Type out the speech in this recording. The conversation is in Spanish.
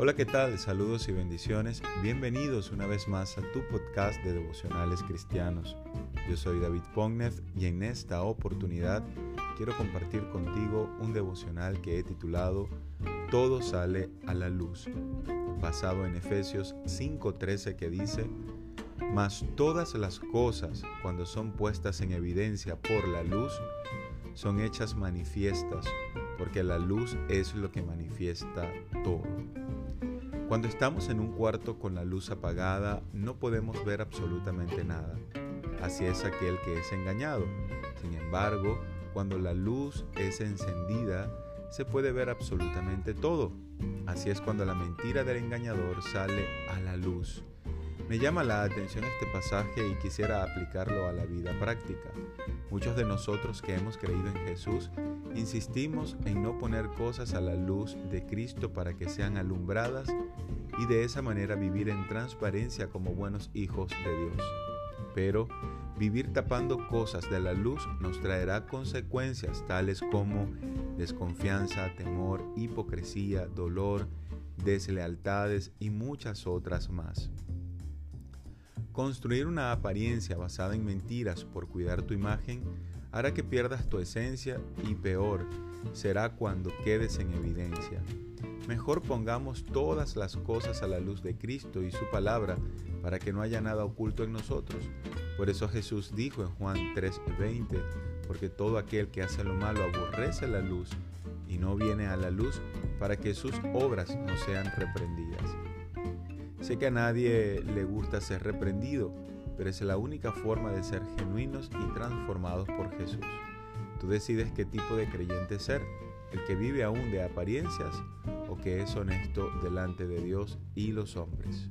Hola, ¿qué tal? Saludos y bendiciones. Bienvenidos una vez más a tu podcast de devocionales cristianos. Yo soy David Pognev y en esta oportunidad quiero compartir contigo un devocional que he titulado Todo sale a la luz, basado en Efesios 5:13 que dice, Mas todas las cosas, cuando son puestas en evidencia por la luz, son hechas manifiestas, porque la luz es lo que manifiesta todo. Cuando estamos en un cuarto con la luz apagada, no podemos ver absolutamente nada. Así es aquel que es engañado. Sin embargo, cuando la luz es encendida, se puede ver absolutamente todo. Así es cuando la mentira del engañador sale a la luz. Me llama la atención este pasaje y quisiera aplicarlo a la vida práctica. Muchos de nosotros que hemos creído en Jesús insistimos en no poner cosas a la luz de Cristo para que sean alumbradas y de esa manera vivir en transparencia como buenos hijos de Dios. Pero vivir tapando cosas de la luz nos traerá consecuencias tales como desconfianza, temor, hipocresía, dolor, deslealtades y muchas otras más. Construir una apariencia basada en mentiras por cuidar tu imagen hará que pierdas tu esencia y peor será cuando quedes en evidencia. Mejor pongamos todas las cosas a la luz de Cristo y su palabra para que no haya nada oculto en nosotros. Por eso Jesús dijo en Juan 3:20, porque todo aquel que hace lo malo aborrece la luz y no viene a la luz para que sus obras no sean reprendidas. Sé que a nadie le gusta ser reprendido, pero es la única forma de ser genuinos y transformados por Jesús. Tú decides qué tipo de creyente ser, el que vive aún de apariencias o que es honesto delante de Dios y los hombres.